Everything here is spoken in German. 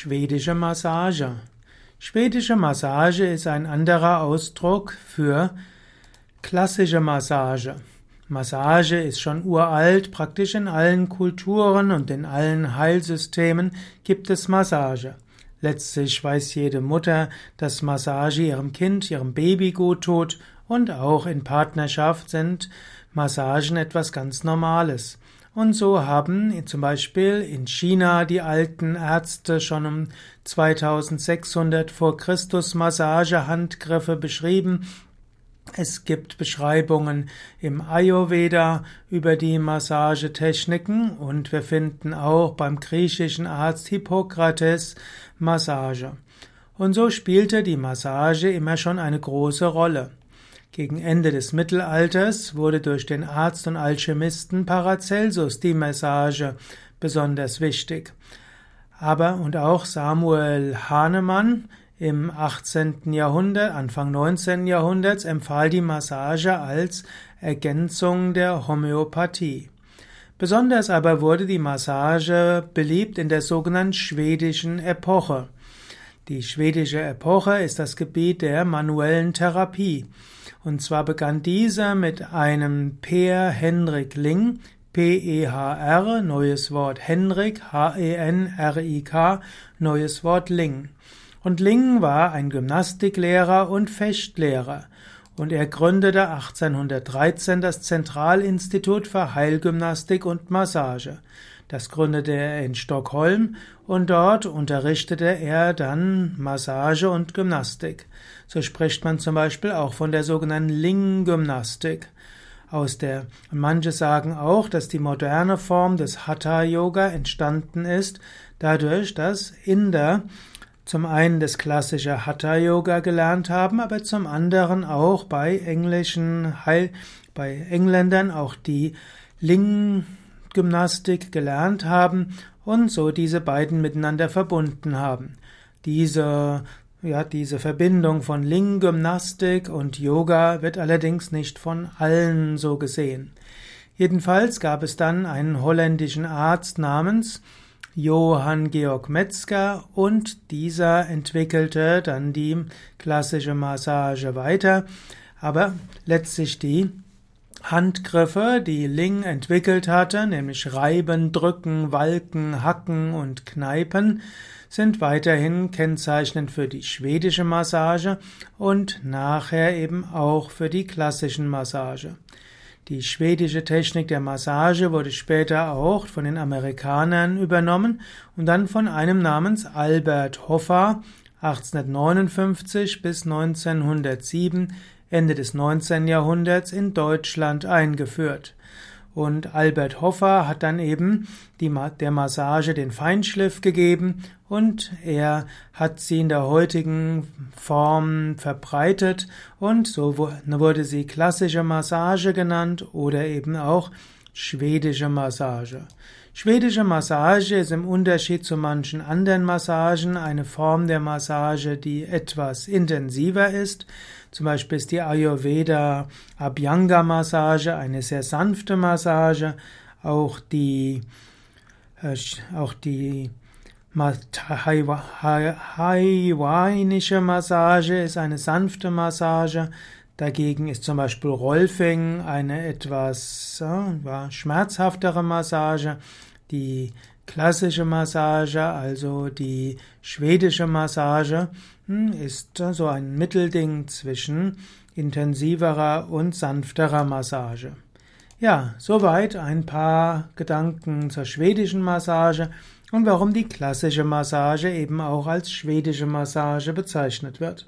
Schwedische Massage. Schwedische Massage ist ein anderer Ausdruck für klassische Massage. Massage ist schon uralt, praktisch in allen Kulturen und in allen Heilsystemen gibt es Massage. Letztlich weiß jede Mutter, dass Massage ihrem Kind, ihrem Baby gut tut und auch in Partnerschaft sind Massagen etwas ganz Normales. Und so haben zum Beispiel in China die alten Ärzte schon um 2600 vor Christus Massagehandgriffe beschrieben. Es gibt Beschreibungen im Ayurveda über die Massagetechniken und wir finden auch beim griechischen Arzt Hippokrates Massage. Und so spielte die Massage immer schon eine große Rolle. Gegen Ende des Mittelalters wurde durch den Arzt und Alchemisten Paracelsus die Massage besonders wichtig. Aber und auch Samuel Hahnemann im 18. Jahrhundert, Anfang 19. Jahrhunderts empfahl die Massage als Ergänzung der Homöopathie. Besonders aber wurde die Massage beliebt in der sogenannten schwedischen Epoche. Die schwedische Epoche ist das Gebiet der manuellen Therapie. Und zwar begann dieser mit einem Per Henrik Ling, P-E-H-R, neues Wort Henrik, H-E-N-R-I-K, neues Wort Ling. Und Ling war ein Gymnastiklehrer und Fechtlehrer. Und er gründete 1813 das Zentralinstitut für Heilgymnastik und Massage. Das gründete er in Stockholm und dort unterrichtete er dann Massage und Gymnastik. So spricht man zum Beispiel auch von der sogenannten Ling-Gymnastik. Aus der, manche sagen auch, dass die moderne Form des Hatha-Yoga entstanden ist, dadurch, dass Inder zum einen das klassische Hatha-Yoga gelernt haben, aber zum anderen auch bei englischen Heil, bei Engländern auch die Ling Gymnastik gelernt haben und so diese beiden miteinander verbunden haben. Diese ja, diese Verbindung von Ling-Gymnastik und Yoga wird allerdings nicht von allen so gesehen. Jedenfalls gab es dann einen holländischen Arzt namens Johann Georg Metzger und dieser entwickelte dann die klassische Massage weiter, aber letztlich die Handgriffe, die Ling entwickelt hatte, nämlich Reiben, Drücken, Walken, Hacken und Kneipen, sind weiterhin kennzeichnend für die schwedische Massage und nachher eben auch für die klassischen Massage. Die schwedische Technik der Massage wurde später auch von den Amerikanern übernommen und dann von einem namens Albert Hoffa 1859 bis 1907 Ende des 19. Jahrhunderts in Deutschland eingeführt. Und Albert Hoffer hat dann eben die, der Massage den Feinschliff gegeben und er hat sie in der heutigen Form verbreitet und so wurde sie klassische Massage genannt oder eben auch schwedische Massage. Schwedische Massage ist im Unterschied zu manchen anderen Massagen eine Form der Massage, die etwas intensiver ist. Zum Beispiel ist die Ayurveda Abhyanga Massage eine sehr sanfte Massage. Auch die, äh, auch die hawaiianische Massage ist eine sanfte Massage. Dagegen ist zum Beispiel Rolfing eine etwas äh, schmerzhaftere Massage. Die klassische Massage, also die schwedische Massage, hm, ist so ein Mittelding zwischen intensiverer und sanfterer Massage. Ja, soweit ein paar Gedanken zur schwedischen Massage und warum die klassische Massage eben auch als schwedische Massage bezeichnet wird.